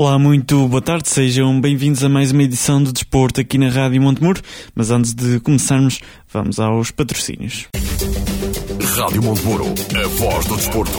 Olá, muito boa tarde, sejam bem-vindos a mais uma edição do Desporto aqui na Rádio Montemuro. Mas antes de começarmos, vamos aos patrocínios. Rádio Montemuro, a voz do desporto.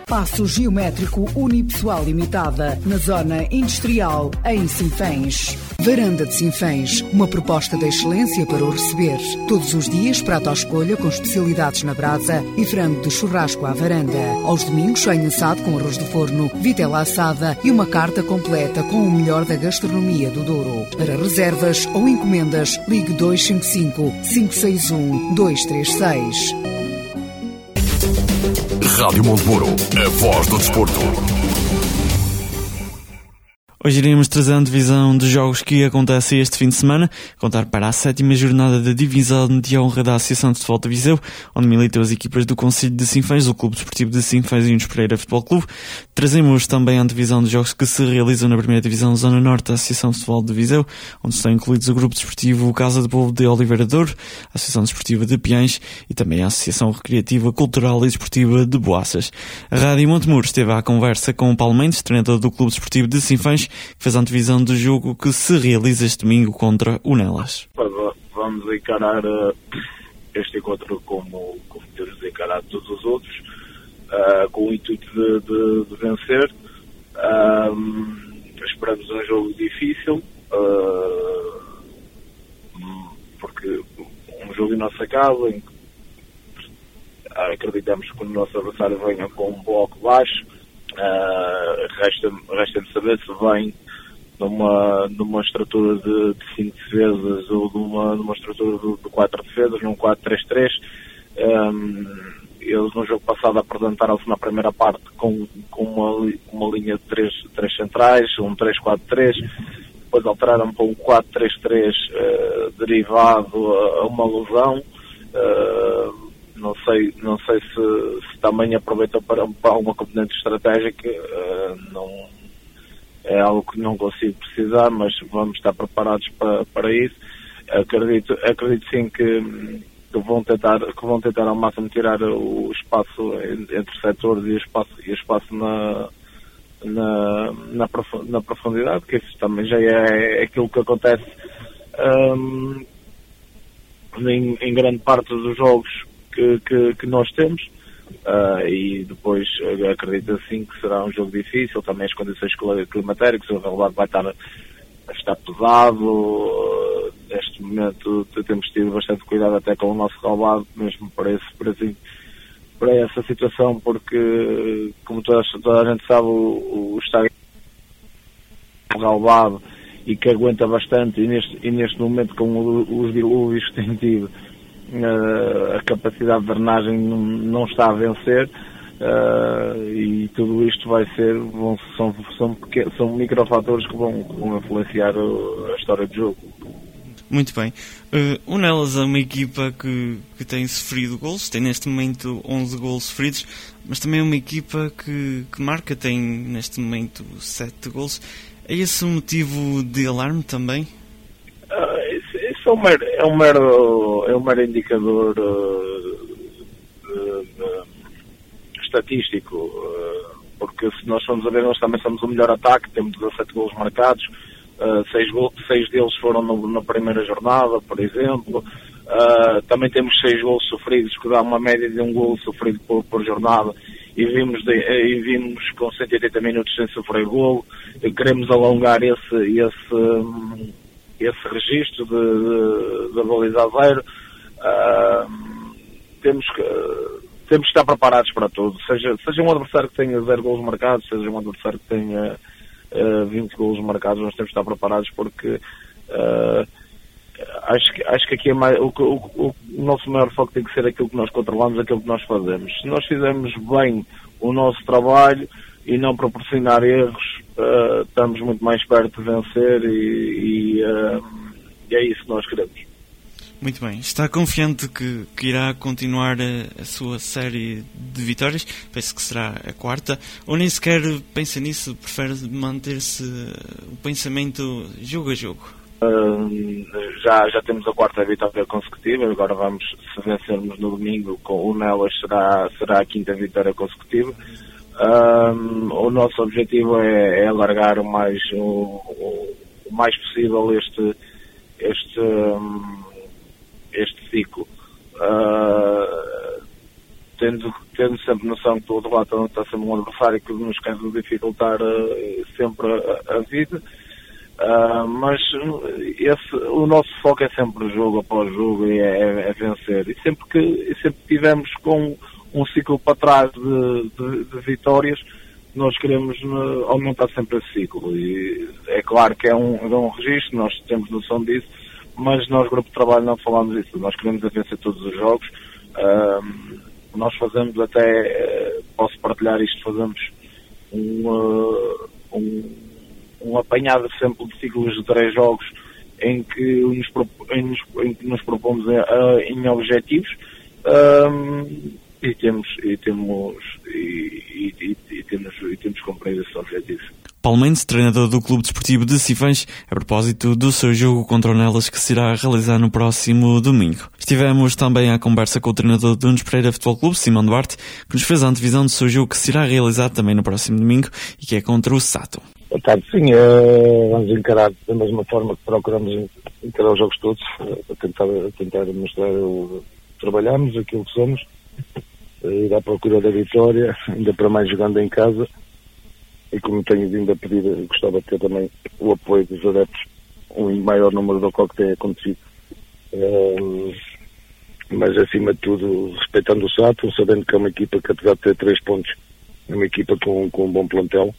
Passo Geométrico Unipessoal Limitada, na Zona Industrial, em Sinfãs. Varanda de Sinfãs, uma proposta de excelência para o receber. Todos os dias, prato à escolha com especialidades na brasa e frango de churrasco à varanda. Aos domingos, sonho assado com arroz de forno, vitela assada e uma carta completa com o melhor da gastronomia do Douro. Para reservas ou encomendas, ligue 255 561 236. Rádio Montemuro, a voz do desporto. Hoje iremos trazer a divisão dos jogos que acontecem este fim de semana, contar para a sétima jornada da divisão de honra da Associação de Futebol de Viseu, onde militam as equipas do Conselho de Sinfãs, do Clube Desportivo de Sinfãs e Unos Pereira Futebol Clube. Trazemos também a divisão dos jogos que se realizam na primeira divisão Zona Norte da Associação de Futebol de Viseu, onde estão incluídos o Grupo Desportivo Casa de Povo de Oliveira Douro, a Associação Desportiva de Piães e também a Associação Recreativa, Cultural e Desportiva de Boaças. A Rádio Montemuro esteve à conversa com o Paulo Mendes, treinador do Clube Desportivo de Sinfãs, que fez a antevisão do jogo que se realiza este domingo contra o Nelas. Vamos encarar uh, este encontro como, como temos encarado todos os outros, uh, com o intuito de, de, de vencer. Uh, esperamos um jogo difícil, porque um jogo em nossa casa, em que acreditamos que o nosso adversário venha com um bloco baixo. Uh, Resta-me resta saber se vem numa, numa estrutura de, de cinco defesas ou numa, numa estrutura de, de quatro defesas, num 4-3-3. Um, eles no jogo passado apresentaram-se na primeira parte com, com uma, uma linha de três, três centrais, um 3-4-3, depois alteraram para um 4-3-3 uh, derivado a, a, uma lesão. Uh, não sei, não sei se, se também aproveitou para, para uma componente estratégica, uh, não, é algo que não consigo precisar, mas vamos estar preparados para, para isso. Acredito, acredito sim que, que, vão tentar, que vão tentar ao máximo tirar o espaço entre setores e o espaço, e espaço na, na, na, profundidade, que isso também já é, é aquilo que acontece um, em, em grande parte dos jogos que, que, que nós temos. Uh, e depois acredito assim que será um jogo difícil, também as condições climatéricas, o relevado vai estar, estar pesado, uh, neste momento temos tido bastante cuidado até com o nosso relevado, mesmo para, esse, para, assim, para essa situação, porque como toda, toda a gente sabe, o, o estádio é relevado e que aguenta bastante e neste, e neste momento com os dilúvios que tem tido a capacidade de drenagem não, está a vencer uh, e tudo isto vai ser, vão, são, são, são microfatores que vão, vão influenciar a história do jogo. Muito bem. Uh, o Nelas é uma equipa que, que tem sofrido gols, tem neste momento 11 gols sofridos, mas também é uma equipa que, que marca, tem neste momento 7 gols. É esse um motivo de alarme também? É um mero, é um mero, é um mero indicador uh, de, de, estatístico, uh, porque se nós formos a ver, nós também somos o melhor ataque, temos 17 golos marcados, uh, seis, seis deles foram no, na primeira jornada, por exemplo. Uh, também temos seis golos sofridos, que dá uma média de um golo sofrido por, por jornada, e vimos, de, e vimos com 180 minutos sem sofrer golo. Queremos alongar esse, esse, um, esse registro de, de, da baliza. Uh, temos que temos que estar preparados para tudo. Seja, seja um adversário que tenha zero golos marcados, seja um adversário que tenha uh, 20 golos marcados, nós temos que estar preparados porque uh, acho, que, acho que aqui é mais, o, o, o, nosso maior foco tem que ser aquilo que nós controlamos, aquilo que nós fazemos. Se nós fizermos bem o nosso trabalho e não proporcionar erros, uh, estamos muito mais perto de vencer e, e, uh, e é isso que nós queremos. Muito bem. Está confiante que, que irá continuar a, a, sua série de vitórias? Penso que será a quarta. Ou nem sequer pensa nisso? Prefere manter-se o pensamento jogo a jogo? Uh, já, já temos a quarta vitória consecutiva. Agora vamos, se vencermos no domingo, com o Nelas será, será a quinta vitória consecutiva. Uh, o nosso objetivo é, é alargar o mais, o, o, mais possível este, este, um, este ciclo. Uh, tendo, tendo sempre noção que o lado está sempre um adversário que nos quer dificultar uh, sempre a, a vida. Uh, mas esse, o nosso foco é sempre jogo após jogo e é, é, é vencer. E sempre que sempre tivemos com um ciclo para trás de, de, de vitórias, nós queremos aumentar sempre esse ciclo. E é claro que é um, é um registro, nós temos noção disso, mas nós, grupo de trabalho, não falamos isso. Nós queremos vencer todos os jogos. Uh, nós fazemos até, uh, posso partilhar isto, fazemos um, uh, um, um, apanhado sempre de ciclos de três jogos em que nos, em, em que nos propomos eh, em objetivos e temos e temos e, e, e temos e temos cumprido esses objetivos. Paulo Mendes, treinador do Clube Desportivo de Sifães, a propósito do seu jogo contra o Nelas que se irá realizar no próximo domingo. Estivemos também à conversa com o treinador do Nunes Pereira Futebol Clube, Simão Duarte, que nos fez a antevisão do seu jogo que se irá realizar também no próximo domingo e que é contra o Sato. Boa tarde, sim, uh, vamos encarar da mesma forma que procuramos encarar os jogos todos, uh, a tentar, a tentar mostrar o que trabalhamos, aquilo que somos, ir à procura da vitória, ainda para mais jogando em casa e como tenho vindo a pedir, gostava de ter também o apoio dos adeptos, um maior número do que tem acontecido. Um, mas acima de tudo, respeitando o Sato, sabendo que é uma equipa que apesar de ter três pontos, é uma equipa com, com um bom plantel,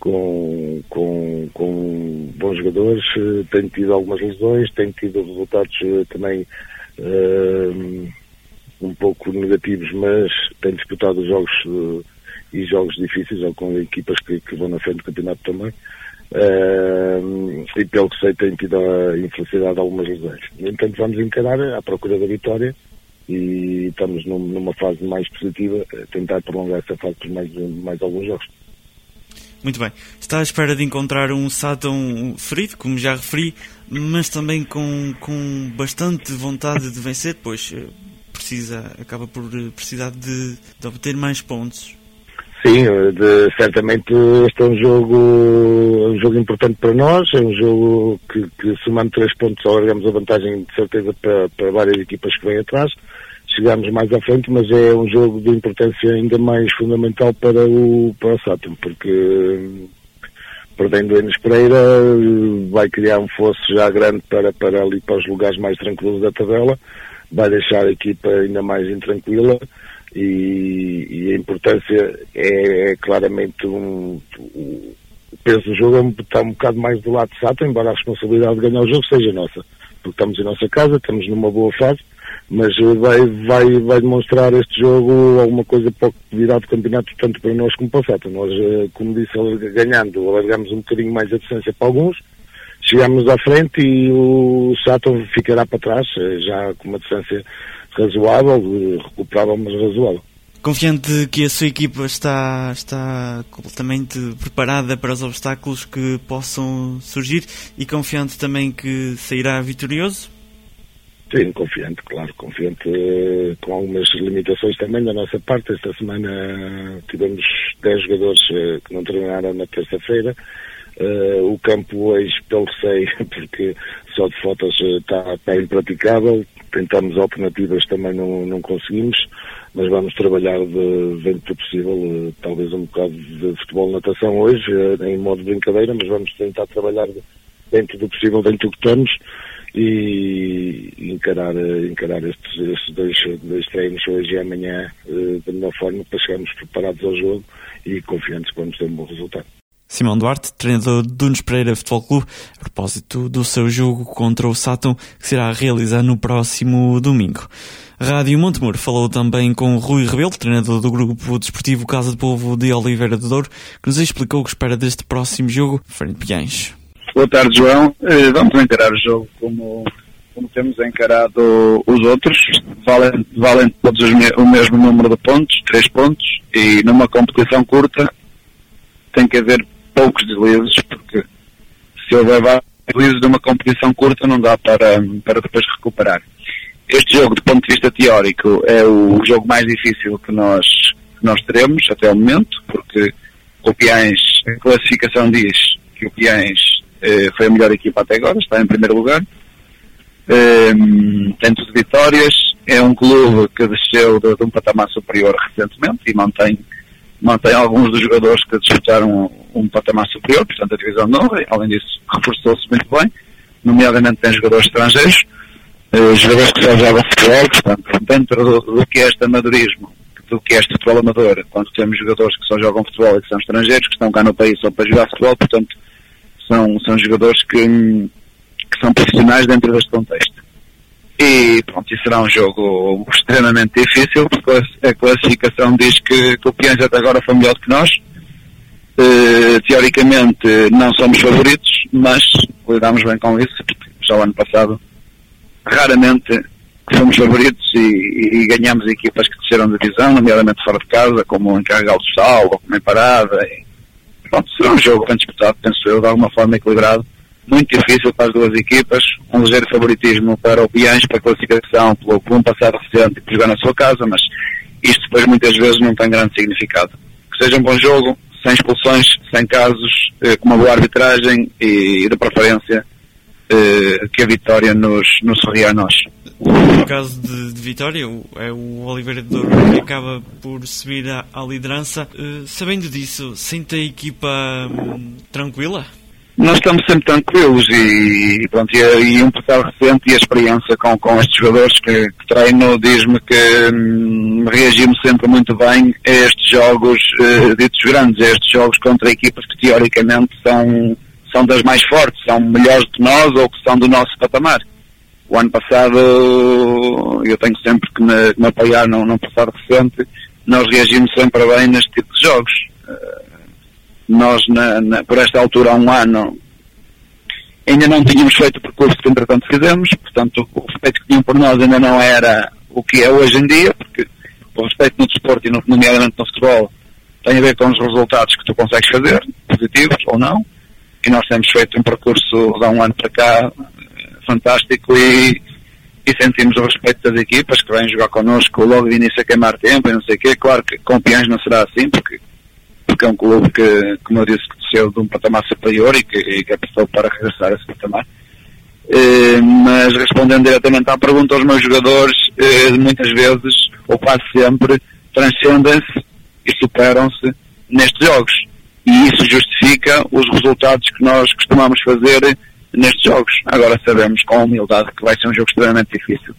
com, com, com bons jogadores, tem tido algumas lesões, tem tido resultados eh, também um, um pouco negativos, mas tem disputado os jogos uh, e jogos difíceis, ou com equipas que, que vão na frente do campeonato também. Uh, e pelo que sei tem tido a infelicidade de algumas lesões. No entanto, vamos encarar à procura da vitória e estamos num, numa fase mais positiva, tentar prolongar essa fase por mais, mais alguns jogos. Muito bem. Está à espera de encontrar um Sátão ferido, como já referi, mas também com, com bastante vontade de vencer, pois eh, precisa, acaba por precisar de, de obter mais pontos. Sim, de, certamente este é um jogo, um jogo importante para nós, é um jogo que, que somando três pontos alargamos a vantagem de certeza para, para várias equipas que vêm atrás. Chegamos mais à frente, mas é um jogo de importância ainda mais fundamental para o, para o Saturn, porque perdendo Enes Pereira vai criar um fosso já grande para, para ali para os lugares mais tranquilos da tabela, vai deixar a equipa ainda mais intranquila e, e a importância é, é claramente um, o peso do jogo está um bocado mais do lado de Sato, embora a responsabilidade de ganhar o jogo seja nossa, porque estamos em nossa casa, estamos numa boa fase, mas vai, vai, vai demonstrar este jogo alguma coisa para o que virá do campeonato, tanto para nós como para o Sato. Nós, eh, como disse, ganhando, alargamos um bocadinho mais a distância para alguns, chegamos à frente e o Sato ficará para trás, eh, já com uma distância razoável, recuperável, mas razoável. Confiante que a sua equipa está, está completamente preparada para os obstáculos que possam surgir e confiante também que sairá vitorioso? Sim, confiante, claro, confiante eh, com algumas limitações também da nossa parte. Esta semana tivemos 10 jogadores eh, que não treinaram na terça-feira. Uh, o campo hoje, pelo que sei, porque só de fotos está, está impraticável, tentamos alternativas, também não, não conseguimos, mas vamos trabalhar de, dentro do possível, eh, talvez um bocado de futebol natação hoje, eh, em modo de brincadeira, mas vamos tentar trabalhar dentro do possível, dentro do que estamos, e encarar, encarar estes, estes dois, dois treinos hoje e amanhã da melhor forma para chegarmos preparados ao jogo e confiantes que vamos ter um bom resultado. Simão Duarte, treinador do Nunes Pereira Futebol Clube, a propósito do seu jogo contra o Sátão, que será realizado no próximo domingo. Rádio Montemor falou também com Rui Rebelo, treinador do grupo desportivo Casa do Povo de Oliveira do Douro, que nos explicou o que espera deste próximo jogo, frente Piães. Boa tarde, João. Eh, vamos encarar o jogo como, como temos encarado os outros. Valem, valem todos o mesmo número de pontos, três pontos, e numa competição curta tem que haver poucos deslizes, porque se houver vários deslizes numa competição curta não dá para, para depois recuperar. Este jogo, do ponto de vista teórico, é o jogo mais difícil que nós, que nós teremos até o momento, porque o Piães, a classificação diz que o Piães eh, foi a melhor equipa até agora, está em primeiro lugar. Eh, tem tudo vitórias, é um clube que desceu de, de um patamar superior recentemente e mantém mantém alguns dos jogadores que disputaram um, patamar superior, portanto a divisão nova, além disso reforçou-se muito bem, nomeadamente tem jogadores estrangeiros, eh, jogadores que só jogam futebol, portanto dentro do, do, que é este amadorismo, do que é este futebol amador, quando temos jogadores que só jogam futebol e que são estrangeiros, que estão cá no país só para jogar futebol, portanto são, são jogadores que, que são profissionais dentro deste contexto. E pronto, isso será um jogo extremamente difícil, porque a classificação diz que, que o Piange até agora foi melhor do que nós. Uh, teoricamente não somos favoritos, mas lidamos bem com isso, porque já o ano passado raramente fomos favoritos e, e, ganhamos equipas que desceram de divisão, nomeadamente fora de casa, como em Carregal do Sal ou como em Parada. E, pronto, será um jogo bem disputado, penso eu, de alguma forma equilibrado muito difícil para as duas equipas, um ligeiro favoritismo para o Piães para a classificação pelo, por um passado recente por jogar na sua casa, mas isto depois muitas vezes não tem grande significado. Que seja um bom jogo, sem expulsões, sem casos, eh, com uma boa arbitragem e, e de preferência eh, que a vitória nos, nos sorria a nós. No caso de, de Vitória, é o Oliveira de Douro que acaba por subir à, à liderança. Uh, sabendo disso, sente a equipa hum, tranquila? Nós estamos sempre tranquilos e, pronto, e, e um passado recente e a experiência com, com estes jogadores que, que treino diz-me que hum, reagimos sempre muito bem a estes jogos uh, ditos grandes, a estes jogos contra equipas que teoricamente são, são das mais fortes, são melhores que nós ou que são do nosso patamar. O ano passado, eu tenho sempre que me, me apoiar num, num passado recente, nós reagimos sempre bem neste tipo de jogos. Uh, nós, na, na, por esta altura, há um ano, ainda não tínhamos feito o percurso que entretanto fizemos, portanto o respeito que tinham por nós ainda não era o que é hoje em dia, porque o respeito no desporto e no, nomeadamente no futebol tem a ver com os resultados que tu consegues fazer, positivos ou não, e nós temos feito um percurso de há um ano para cá fantástico e, e sentimos o respeito das equipas que vêm jogar connosco logo de início a queimar tempo e não sei o quê. Claro que com Piães não será assim, porque porque é um clube que, como eu disse, desceu de um patamar superior e que, e que apostou para regressar a esse patamar. Eh, mas respondendo diretamente à pergunta, os meus jogadores eh, muitas vezes, ou quase sempre, transcendem-se e superam-se nestes jogos. E isso justifica os resultados que nós costumamos fazer nestes jogos. Agora sabemos com humildade que vai ser um jogo extremamente difícil.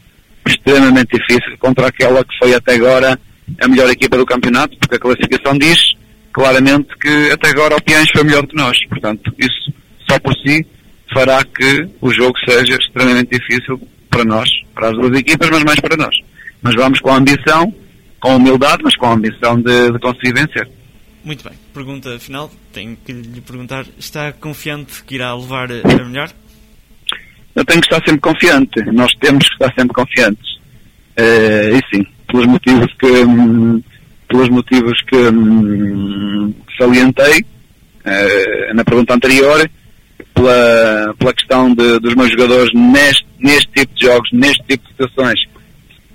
Extremamente difícil contra aquela que foi até agora a melhor equipa do campeonato, porque a classificação diz claramente que até agora o Piães foi melhor que nós. Portanto, isso só por si fará que o jogo seja extremamente difícil para nós, para as duas equipas, mas mais para nós. Mas vamos com ambição, com humildade, mas com a ambição de, de conseguir vencer. Muito bem. Pergunta final, tenho que lhe perguntar, está confiante que irá levar a melhor? Eu tenho que estar sempre confiante. Nós temos que estar sempre confiantes. Uh, e sim, pelos motivos que, hum, pelos motivos que hum, salientei uh, na pergunta anterior, pela, pela questão de, dos meus jogadores neste, neste tipo de jogos, neste tipo de situações,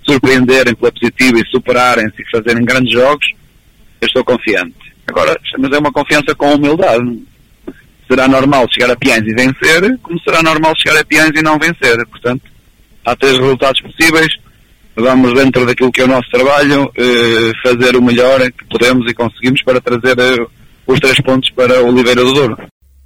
surpreenderem pela positiva e superarem-se e fazerem grandes jogos, eu estou confiante. Agora, mas é uma confiança com humildade. Será normal chegar a Piães e vencer, como será normal chegar a Piães e não vencer. Portanto, há três resultados possíveis vamos dentro daquilo que é o nosso trabalho eh, fazer o melhor que podemos e conseguimos para trazer eh, os três pontos para Oliveira do Douro.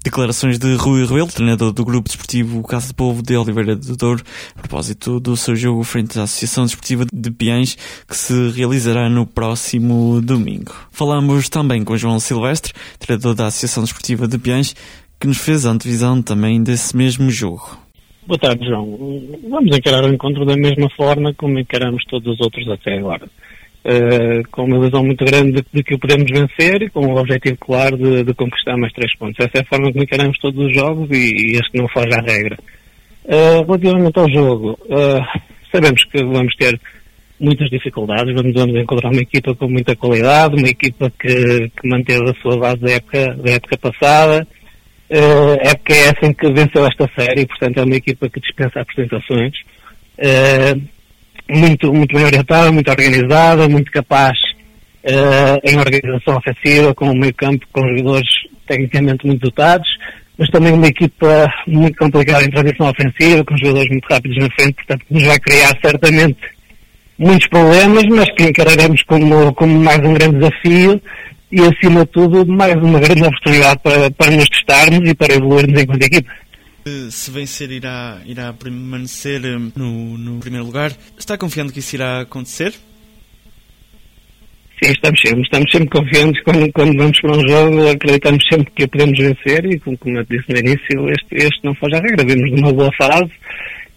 Declarações de Rui Rebelo, treinador do Grupo Desportivo Casa de Povo de Oliveira do Douro, a propósito do seu jogo frente à Associação Desportiva de Piães, que se realizará no próximo domingo. Falamos também com João Silvestre, treinador da Associação Desportiva de Piães, que nos fez a antevisão também desse mesmo jogo. Boa tarde, João. Vamos encarar o encontro da mesma forma como encaramos todos os outros até agora uh, com uma ilusão muito grande de, que o podemos vencer e com o objetivo claro de, de, conquistar mais três pontos. Essa é a forma como encaramos todos os jogos e, e este não foge à regra. Uh, relativamente ao jogo, uh, sabemos que vamos ter muitas dificuldades, vamos, vamos encontrar uma equipa com muita qualidade, uma equipa que, que manteve a sua base da época, da época passada, uh, época é assim que venceu esta série, portanto é uma equipa que dispensa apresentações. Uh, muito, muito bem orientada, muito organizada, muito capaz uh, em organização ofensiva, com o meio campo, com jogadores tecnicamente muito dotados, mas também uma equipa muito complicada em transição ofensiva, com jogadores muito rápidos na frente, portanto nos vai criar certamente muitos problemas, mas que encararemos como, como mais um grande desafio e acima de tudo mais uma grande oportunidade para, para nos testarmos e para evoluirmos enquanto equipa. Se vencer, irá, irá permanecer hum, no, no primeiro lugar. Está confiante que isso irá acontecer? Sim, estamos sempre, estamos sempre confiantes quando, quando vamos para um jogo, acreditamos sempre que podemos vencer e, como, como eu disse no início, este, este não foge à regra. Vemos numa boa fase,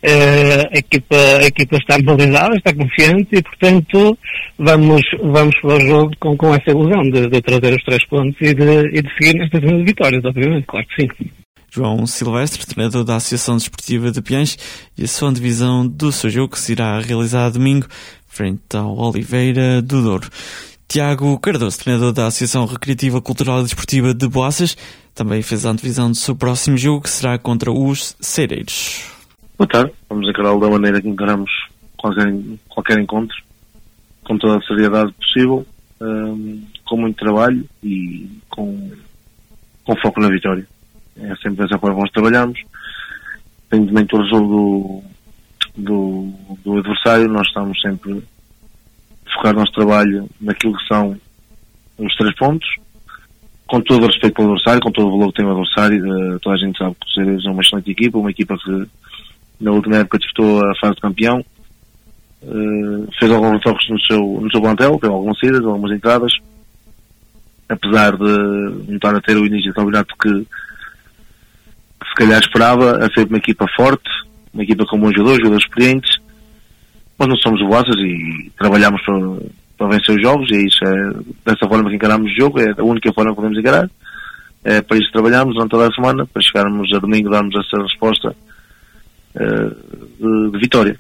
a, equipa, a equipa está mobilizada, está confiante e, portanto, vamos, vamos para o jogo com, com essa ilusão de, de trazer os três pontos e de, e de seguir nestas vitórias, obviamente, claro que sim. João Silvestre, treinador da Associação Desportiva de Piães, e a sua divisão do seu jogo que se irá realizar domingo, frente ao Oliveira do Douro. Tiago Cardoso, treinador da Associação Recreativa Cultural e Desportiva de Boaças, também fez a antevisão do seu próximo jogo, que será contra os Cereiros. Boa tarde, vamos encará-lo da maneira que encaramos qualquer, qualquer encontro, com toda a seriedade possível, um, com muito trabalho e com, com foco na vitória. É sempre dessa forma que nós trabalhamos. Independentemente do jogo do, do, do adversário, nós estamos sempre a focar o nosso trabalho naquilo que são os três pontos, com todo o respeito pelo adversário, com todo o valor que tem o adversário, uh, toda a gente sabe que o Cerejas é uma excelente equipa, uma equipa que na última época disputou a fase de campeão, uh, fez alguns toques no seu, no seu plantel, tem algumas saídas, algumas entradas, apesar de não estar a ter o início do campeonato que se calhar esperava a ser uma equipa forte, uma equipa com bons jogadores, jogadores experientes. Nós não somos voazes e trabalhamos para, para vencer os jogos e é isso é dessa forma que encaramos o jogo, é a única forma que podemos encarar. É para isso trabalhamos durante toda a semana, para chegarmos a domingo darmos essa resposta uh, de, de, vitória.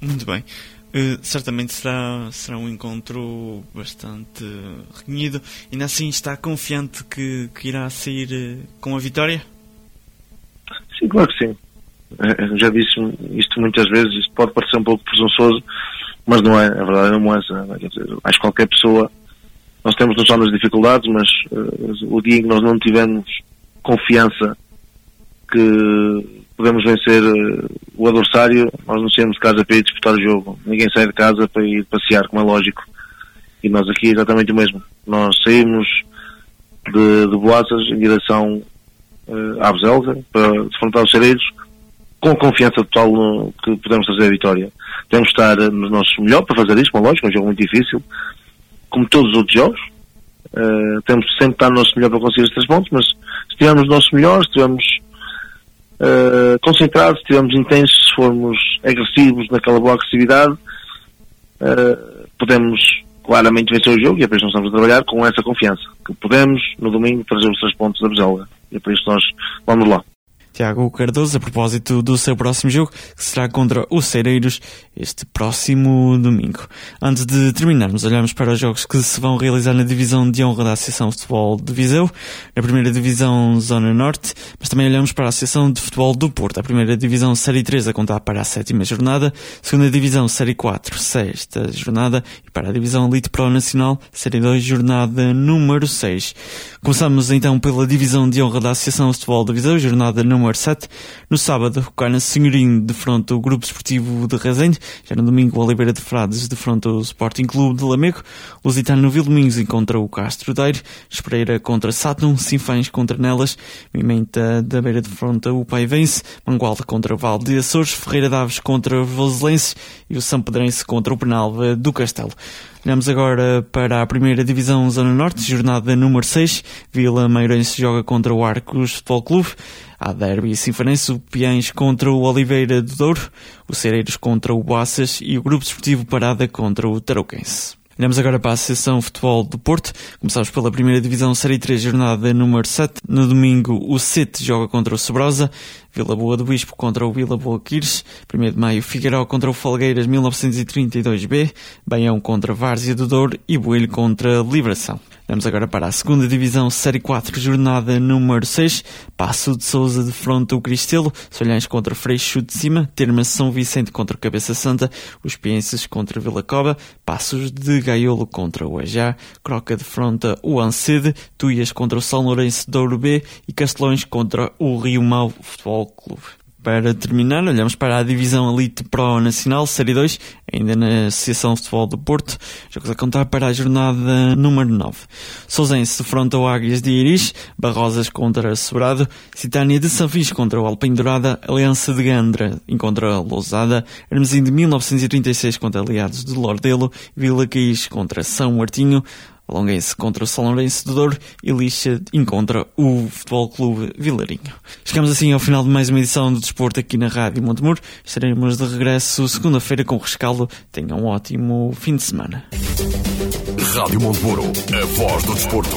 Muito bem. Uh, certamente será, será um encontro bastante renhido. Ainda assim está confiante que, que irá sair uh, com a vitória? Sim, claro que sim. É, é, já disse isto muitas vezes, isto pode parecer um pouco presunçoso, mas não é, a verdade não é essa. Acho que qualquer pessoa, nós temos noção das dificuldades, mas uh, o dia em que nós não tivermos confiança que podemos vencer uh, o adversário, nós não saímos de casa para ir disputar o jogo. Ninguém sai de casa para ir passear, como é lógico. E nós aqui é exatamente o mesmo. Nós saímos de, de Boaças em direção uh, à Beselga, para defrontar os Cereiros, com confiança total no, que podemos fazer a vitória. Temos de estar no nosso melhor para fazer isso, uma lógica, é um jogo muito difícil, como todos os outros jogos. Uh, temos sempre de estar no nosso melhor para conseguir os três pontos, mas se estivermos no nosso melhor, se estivermos uh, concentrados, se estivermos intensos, formos agressivos naquela boa agressividade, uh, podemos claramente vencer o jogo e é isso nós estamos a trabalhar com essa confiança, que podemos no domingo trazer os três pontos da Beselga. E é por isso nós vamos lá. Tiago Cardoso, a propósito do seu próximo jogo, que será contra os Cereiros este próximo domingo. Antes de terminarmos, olhamos para os jogos que se vão realizar na divisão de honra da Associação de Futebol de Viseu, na primeira divisão Zona Norte, mas também olhamos para a Associação de Futebol do Porto, a primeira divisão Série 3 a contar para a sétima jornada, segunda divisão Série 4, sexta jornada, e para a divisão Elite Pro Nacional, Série 2, jornada número 6. Começamos então pela divisão de honra da Associação de Futebol de Viseu, jornada número número 7. No sábado, o Cana Senhorinho defronta o Grupo Esportivo de Rezende. Já no domingo, o Oliveira de Frades defronta o Sporting Clube de Lamego. Lusitano no Vildomingos encontra o Castro Daire. Espreira contra Saturn. Sinfães contra Nelas. Mimenta da Beira defronta o Paivense. Mangualda contra Val de Açores. Ferreira Daves contra Voselense. E o São Pedrense contra o Penalva do Castelo. Olhamos agora para a primeira divisão Zona Norte, jornada número 6. Vila Meirense joga contra o Arcos Futebol Clube. Há derby sinfonense, o Piães contra o Oliveira do Douro, o Cereiros contra o Boaças e o Grupo Desportivo Parada contra o Tarouquense. Olhamos agora para a Associação Futebol do Porto. Começamos pela primeira divisão Série 3, jornada número 7. No domingo, o Sete joga contra o Sobrosa. Vila Boa do Bispo contra o Vila Boa Quires. 1 de maio, Figueiró contra o Falgueiras 1932B. Baião contra Várzea do Douro e Boelho contra Liberação. Vamos agora para a segunda divisão, Série 4, jornada número 6. Passo de Souza de fronte o Cristelo, Solhães contra Freixo de Cima, Termas São Vicente contra Cabeça Santa, os Pienses contra Vila Cova, Passos de Gaiolo contra o Ajá, Croca de fronte o Ancede, Tuias contra o São Lourenço de Ouro B e Castelões contra o Rio Mau Futebol Clube. Para terminar, olhamos para a divisão Elite Pro Nacional, Série 2, ainda na Associação de Futebol do Porto. Jogos a contar para a jornada número 9. Sousense defronta o Águias de Iris, Barrosas contra Sobrado, Citânia de Sanfis contra o Alpim Dourada, Aliança de Gandra contra Lousada, Hermesim de 1936 contra Aliados de Lordelo, Vila Caís contra São Martinho, Longuense contra o São Lourenço de Douro e Lixa encontra o Futebol Clube Vilarinho. Chegamos assim ao final de mais uma edição do Desporto aqui na Rádio Montemuro. Estaremos de regresso segunda-feira com o rescaldo. Tenham um ótimo fim de semana. Rádio Montemuro, a voz do desporto.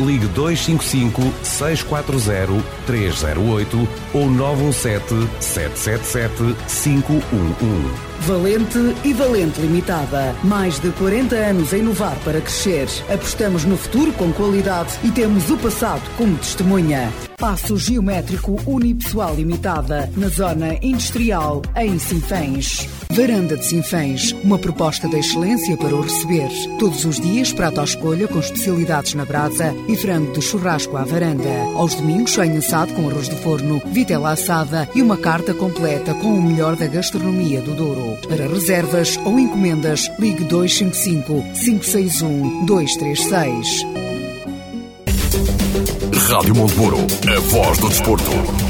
ligue 255 640 308 ou 917 777 511. Valente e Valente Limitada. Mais de 40 anos a inovar para crescer. Apostamos no futuro com qualidade e temos o passado como testemunha. Passo Geométrico Unipessoal Limitada, na Zona Industrial, em Sinfãs. Varanda de Sinfãs, uma proposta de excelência para o receber. Todos os dias, prato à escolha com especialidades na brasa e frango de churrasco à varanda. Aos domingos, sonho assado com arroz de forno, vitela assada e uma carta completa com o melhor da gastronomia do Douro. Para reservas ou encomendas, ligue 255 561 236. Rádio Montemuro, a voz do desporto.